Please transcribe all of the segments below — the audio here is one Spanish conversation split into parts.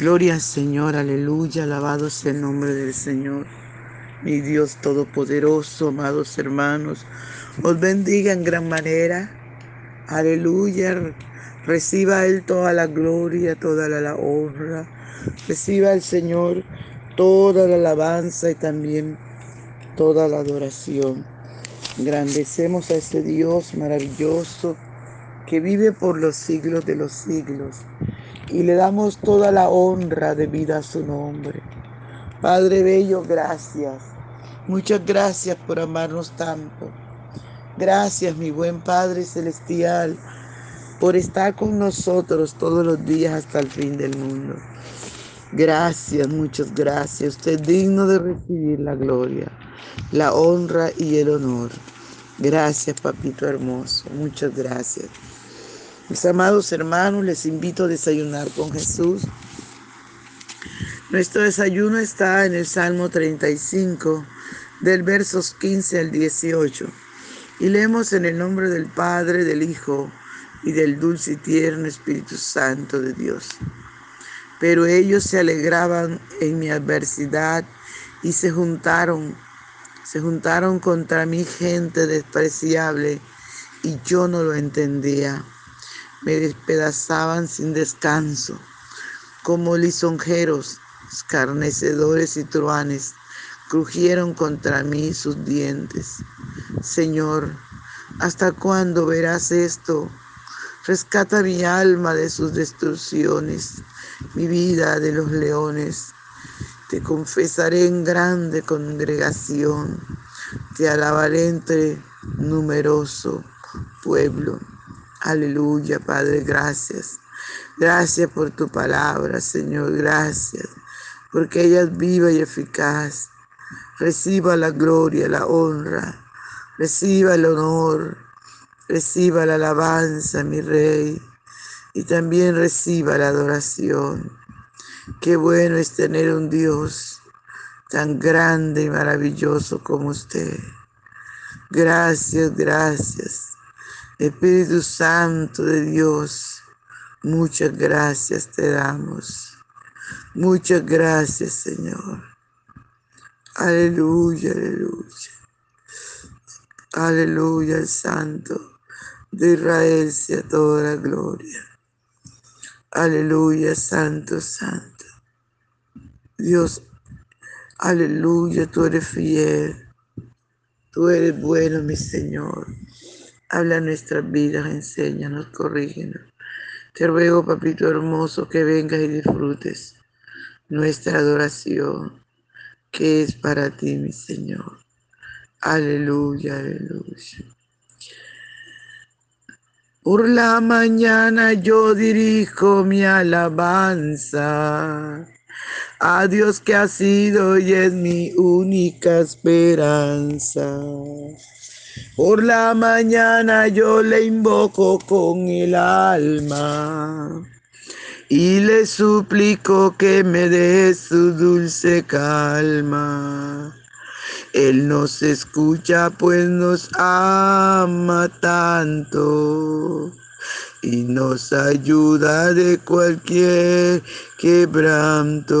Gloria al Señor, aleluya, alabado sea el nombre del Señor. Mi Dios Todopoderoso, amados hermanos, os bendiga en gran manera. Aleluya, reciba Él toda la gloria, toda la, honra. Reciba el Señor toda la alabanza y también toda la adoración. Grandecemos a ese Dios maravilloso que vive por los siglos de los siglos y le damos toda la honra debida a su nombre. Padre Bello, gracias. Muchas gracias por amarnos tanto. Gracias, mi buen Padre Celestial, por estar con nosotros todos los días hasta el fin del mundo. Gracias, muchas gracias. Usted es digno de recibir la gloria, la honra y el honor. Gracias, papito hermoso. Muchas gracias. Mis amados hermanos, les invito a desayunar con Jesús. Nuestro desayuno está en el Salmo 35, del versos 15 al 18. Y leemos en el nombre del Padre, del Hijo y del dulce y tierno Espíritu Santo de Dios. Pero ellos se alegraban en mi adversidad y se juntaron, se juntaron contra mi gente despreciable y yo no lo entendía me despedazaban sin descanso, como lisonjeros, escarnecedores y truanes, crujieron contra mí sus dientes. Señor, ¿hasta cuándo verás esto? Rescata mi alma de sus destrucciones, mi vida de los leones. Te confesaré en grande congregación, te alabaré entre numeroso pueblo. Aleluya, Padre, gracias. Gracias por tu palabra, Señor, gracias, porque ella es viva y eficaz. Reciba la gloria, la honra, reciba el honor, reciba la alabanza, mi Rey, y también reciba la adoración. Qué bueno es tener un Dios tan grande y maravilloso como usted. Gracias, gracias. Espíritu Santo de Dios, muchas gracias te damos. Muchas gracias, Señor. Aleluya, aleluya. Aleluya, el Santo de Israel sea toda la gloria. Aleluya, Santo, Santo. Dios, aleluya, tú eres fiel. Tú eres bueno, mi Señor. Habla nuestras vidas, enséñanos, corrígenos. Te ruego, papito hermoso, que vengas y disfrutes nuestra adoración, que es para ti, mi Señor. Aleluya, aleluya. Por la mañana yo dirijo mi alabanza a Dios que ha sido y es mi única esperanza. Por la mañana yo le invoco con el alma y le suplico que me dé su dulce calma. Él nos escucha pues nos ama tanto y nos ayuda de cualquier quebranto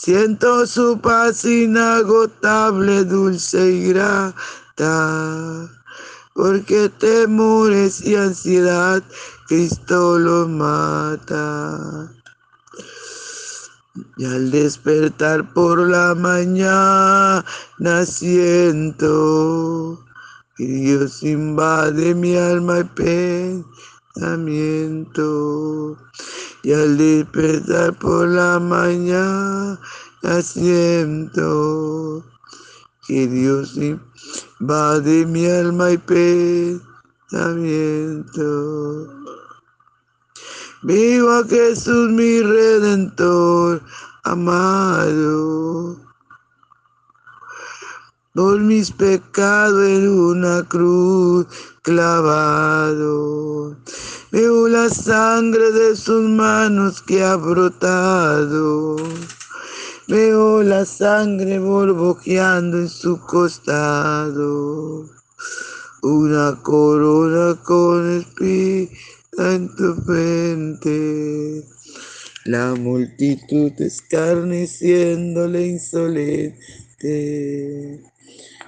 Siento su paz inagotable, dulce y grata, porque temores y ansiedad Cristo lo mata. Y al despertar por la mañana siento que Dios invade mi alma y pensamiento y al despertar por la mañana siento que Dios invade mi alma y pensamiento. Vivo a Jesús mi redentor, amado. Por mis pecados en una cruz clavado. Veo la sangre de sus manos que ha brotado. Veo la sangre borbojeando en su costado. Una corona con espina en tu frente. La multitud escarneciéndole insolente.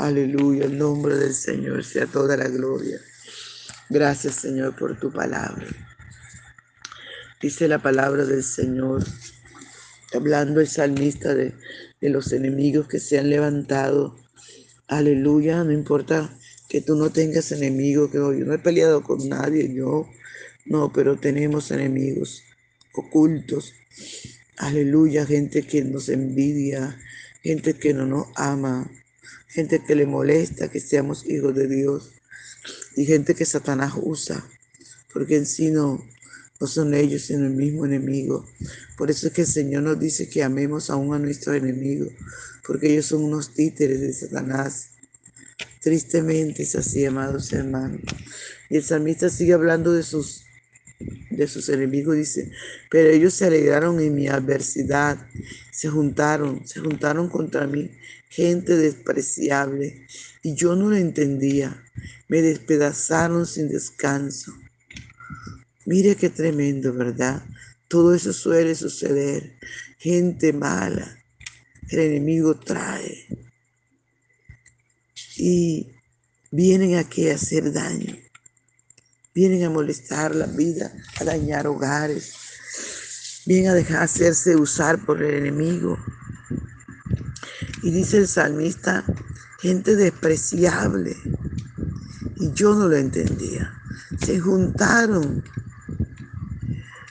Aleluya, el nombre del Señor sea toda la gloria. Gracias Señor por tu palabra. Dice la palabra del Señor hablando el salmista de, los enemigos que se han levantado. Aleluya, no importa que tú no tengas enemigos, que yo no he peleado con nadie, yo no, pero tenemos enemigos ocultos. Aleluya, gente que nos envidia, gente que no nos ama, gente que le molesta que seamos hijos de Dios y gente que Satanás usa, porque en sí no, no son ellos, sino el mismo enemigo. Por eso es que el Señor nos dice que amemos aún a nuestros enemigos, porque ellos son unos títeres de Satanás. Tristemente es así, amados hermanos. Y el salmista sigue hablando de sus, de sus enemigos, dice, pero ellos se alegraron en mi adversidad, se juntaron, se juntaron contra mí, gente despreciable, y yo no lo entendía, me despedazaron sin descanso. Mire qué tremendo, ¿verdad? Todo eso suele suceder. Gente mala, el enemigo trae. Y vienen aquí a hacer daño. Vienen a molestar la vida, a dañar hogares. Vienen a dejar hacerse usar por el enemigo. Y dice el salmista, gente despreciable. Y yo no lo entendía. Se juntaron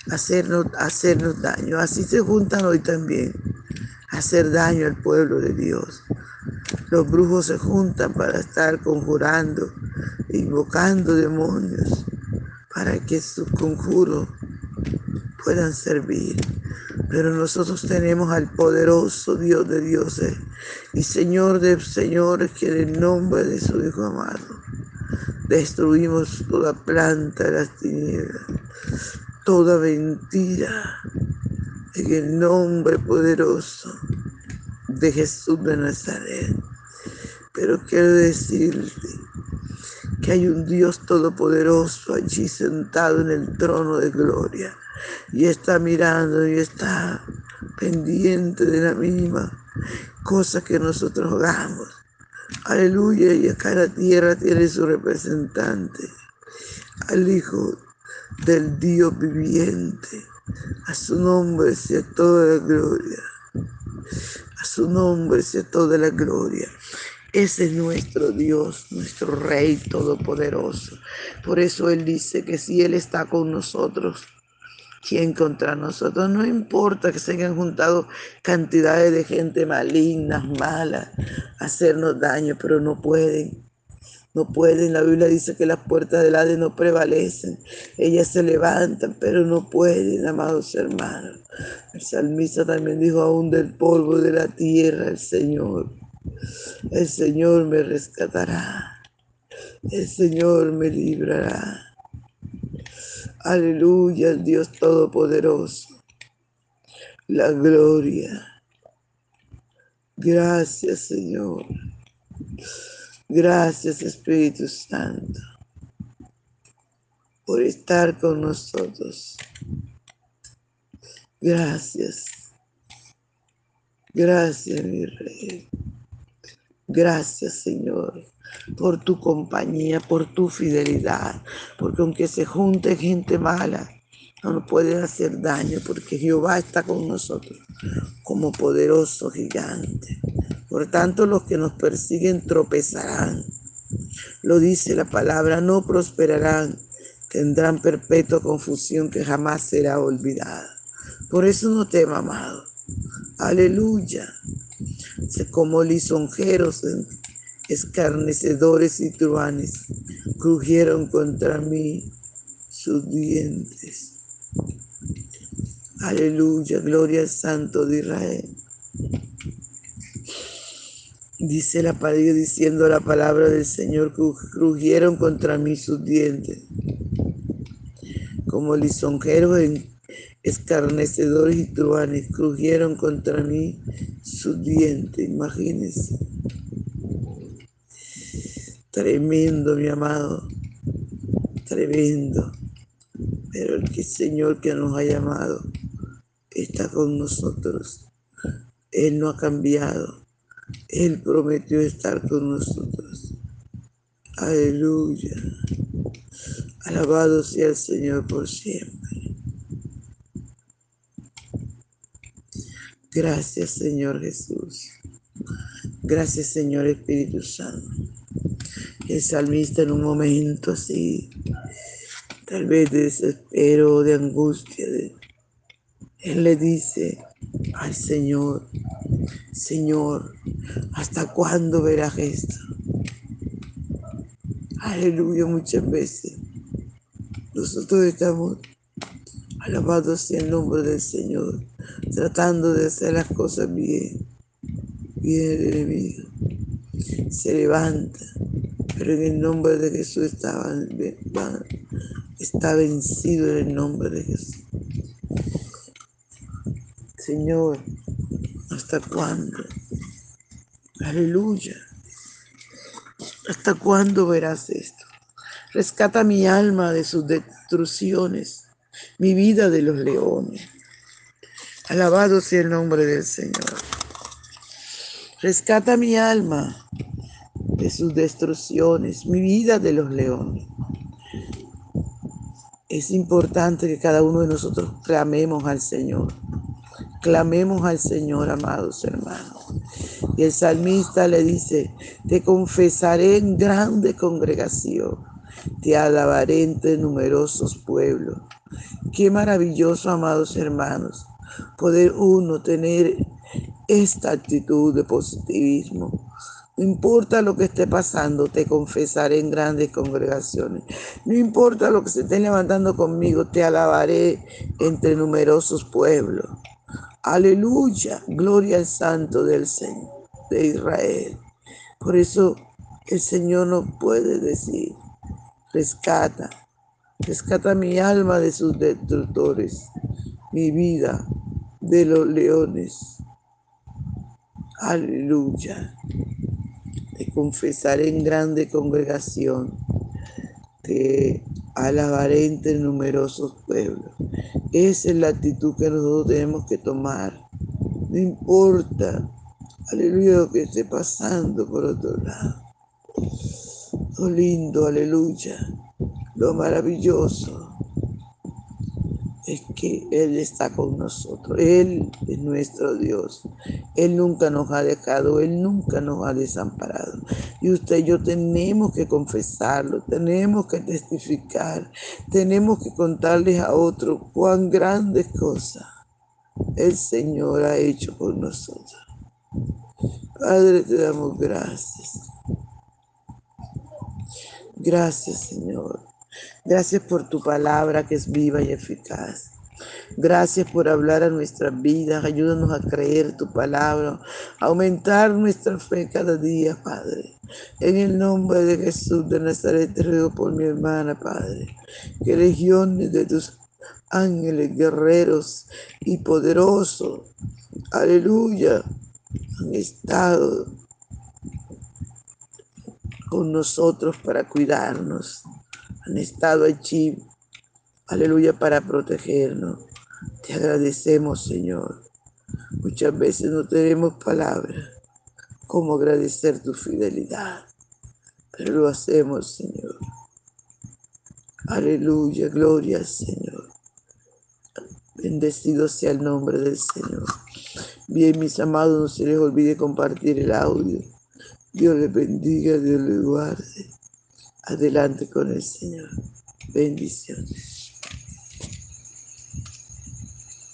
hacernos, hacernos daño. Así se juntan hoy también, hacer daño al pueblo de Dios. Los brujos se juntan para estar conjurando, invocando demonios, para que sus conjuros puedan servir. Pero nosotros tenemos al poderoso Dios de dioses y Señor de señores que en el nombre de su Hijo amado destruimos toda planta de las tinieblas, toda mentira en el nombre poderoso de Jesús de Nazaret. Pero quiero decirte que hay un Dios todopoderoso allí sentado en el trono de gloria y está mirando y está pendiente de la misma cosa que nosotros hagamos. Aleluya, y acá la tierra tiene su representante, al Hijo del Dios viviente. A su nombre sea toda la gloria. A su nombre sea toda la gloria. Ese es nuestro Dios, nuestro Rey Todopoderoso. Por eso Él dice que si Él está con nosotros, ¿quién contra nosotros? No importa que se hayan juntado cantidades de gente maligna, mala, hacernos daño, pero no pueden no pueden. La Biblia dice que las puertas del Hades no prevalecen. Ellas se levantan, pero no pueden, amados hermanos. El salmista también dijo, aún del polvo de la tierra, el Señor. El Señor me rescatará. El Señor me librará. Aleluya, el Dios Todopoderoso. La gloria. Gracias, Señor. Gracias Espíritu Santo por estar con nosotros. Gracias. Gracias, mi Rey. Gracias, Señor, por tu compañía, por tu fidelidad, porque aunque se junte gente mala, no nos pueden hacer daño porque Jehová está con nosotros como poderoso gigante. Por tanto, los que nos persiguen tropezarán. Lo dice la palabra, no prosperarán, tendrán perpetua confusión que jamás será olvidada. Por eso no tema, amado. Aleluya. Como lisonjeros, escarnecedores y truanes, crujieron contra mí sus dientes. Aleluya, gloria al Santo de Israel. Dice la palabra, diciendo la palabra del Señor, crujieron contra mí sus dientes, como lisonjeros escarnecedores y truanes, crujieron contra mí sus dientes, imagínense. Tremendo, mi amado, tremendo. Pero el que Señor que nos ha llamado está con nosotros. Él no ha cambiado. Él prometió estar con nosotros. Aleluya. Alabado sea el Señor por siempre. Gracias Señor Jesús. Gracias Señor Espíritu Santo. El salmista en un momento así, tal vez de desespero, de angustia, él le dice al Señor, Señor, ¿hasta cuándo verás esto? Aleluya, muchas veces nosotros estamos alabados en el nombre del Señor, tratando de hacer las cosas bien. Viene el enemigo, se levanta, pero en el nombre de Jesús está, vencido en el nombre de Jesús. Señor, ¿hasta cuándo? Aleluya. ¿Hasta cuándo verás esto? Rescata mi alma de sus destrucciones, mi vida de los leones. Alabado sea el nombre del Señor. Rescata mi alma sus destrucciones, mi vida de los leones. Es importante que cada uno de nosotros clamemos al Señor. Clamemos al Señor, amados hermanos. Y el salmista le dice, te confesaré en grande congregación, te alabaré entre numerosos pueblos. Qué maravilloso, amados hermanos, poder uno tener esta actitud de positivismo. No importa lo que esté pasando, te confesaré en grandes congregaciones. No importa lo que se esté levantando conmigo, te alabaré entre numerosos pueblos. Aleluya, gloria al Santo del Señor de Israel. Por eso el Señor no puede decir, rescata, rescata mi alma de sus destructores, mi vida de los leones. Aleluya. Te confesaré en grande congregación, te alabaré entre numerosos pueblos. Esa es la actitud que nosotros tenemos que tomar. No importa, aleluya, lo que esté pasando por otro lado. Lo lindo, aleluya, lo maravilloso es que Él está con nosotros. Él es nuestro Dios. Él nunca nos ha dejado, Él nunca nos ha desamparado. Y usted y yo tenemos que confesarlo, tenemos que testificar, tenemos que contarles a otros cuán grandes cosas el Señor ha hecho por nosotros. Padre, te damos gracias. Gracias, Señor. Gracias por tu palabra que es viva y eficaz. Gracias por hablar a nuestras vidas. Ayúdanos a creer tu palabra, aumentar nuestra fe cada día, Padre. En el nombre de Jesús de Nazaret, te ruego por mi hermana, Padre. Que legiones de tus ángeles, guerreros y poderosos, aleluya, han estado con nosotros para cuidarnos han estado allí, aleluya, para protegernos. Te agradecemos, Señor. Muchas veces no tenemos palabras como agradecer tu fidelidad, pero lo hacemos, Señor. Aleluya, gloria Señor. Bendecido sea el nombre del Señor. Bien, mis amados, no se les olvide compartir el audio. Dios les bendiga, Dios les guarde. Adelante con el Señor. Bendiciones.